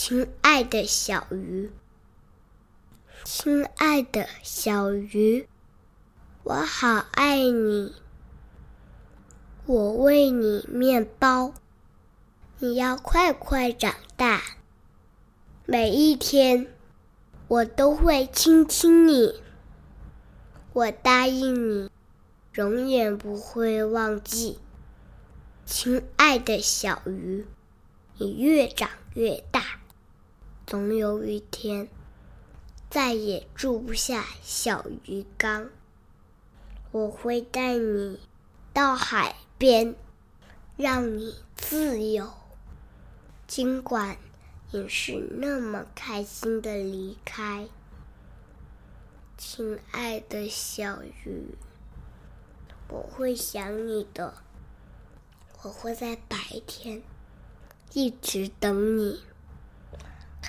亲爱的小鱼，亲爱的小鱼，我好爱你。我喂你面包，你要快快长大。每一天，我都会亲亲你。我答应你，永远不会忘记。亲爱的小鱼，你越长越大，总有一天再也住不下小鱼缸。我会带你到海边，让你自由。尽管你是那么开心的离开，亲爱的小鱼，我会想你的。我会在白天一直等你，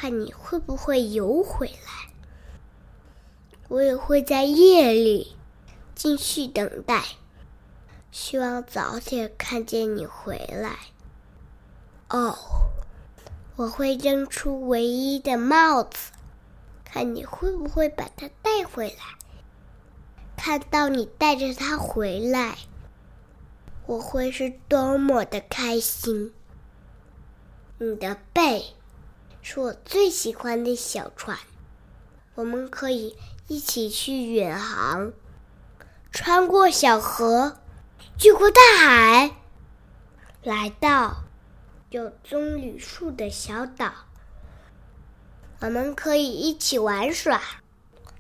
看你会不会游回来。我也会在夜里继续等待，希望早点看见你回来。哦，我会扔出唯一的帽子，看你会不会把它带回来。看到你带着它回来。我会是多么的开心！你的背是我最喜欢的小船，我们可以一起去远航，穿过小河，越过大海，来到有棕榈树的小岛。我们可以一起玩耍，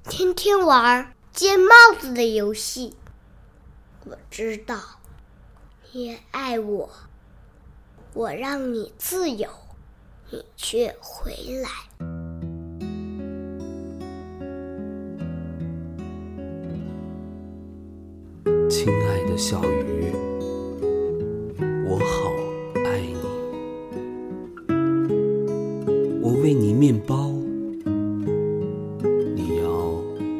天天玩接帽子的游戏。我知道。也爱我，我让你自由，你却回来。亲爱的小鱼，我好爱你。我喂你面包，你要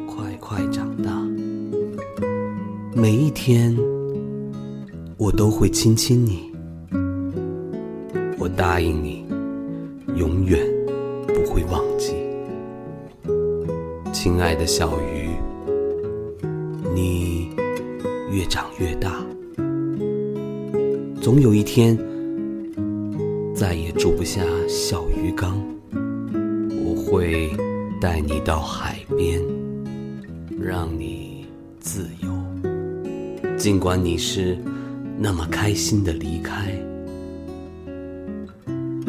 快快长大。每一天。我都会亲亲你，我答应你，永远不会忘记，亲爱的小鱼，你越长越大，总有一天再也住不下小鱼缸，我会带你到海边，让你自由，尽管你是。那么开心的离开，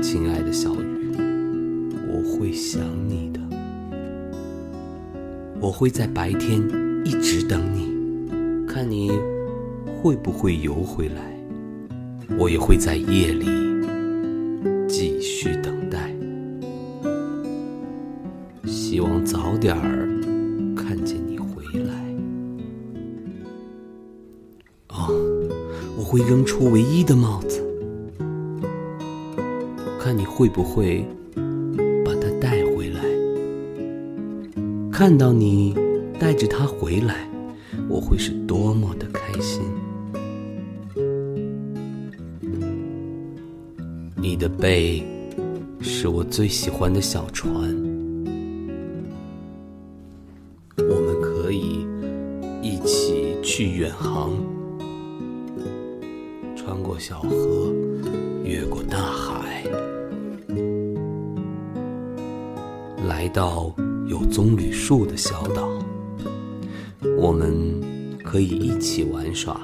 亲爱的小雨，我会想你的。我会在白天一直等你，看你会不会游回来。我也会在夜里继续等待，希望早点儿看见你回来。我会扔出唯一的帽子，看你会不会看到你带着它回来，我会是多么的开心。你的背是我最喜欢的小船，我们可以一起去远航。穿过小河，越过大海，来到有棕榈树的小岛，我们可以一起玩耍，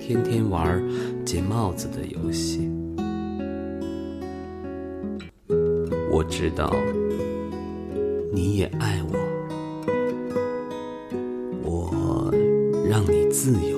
天天玩捡帽子的游戏。我知道你也爱我，我让你自由。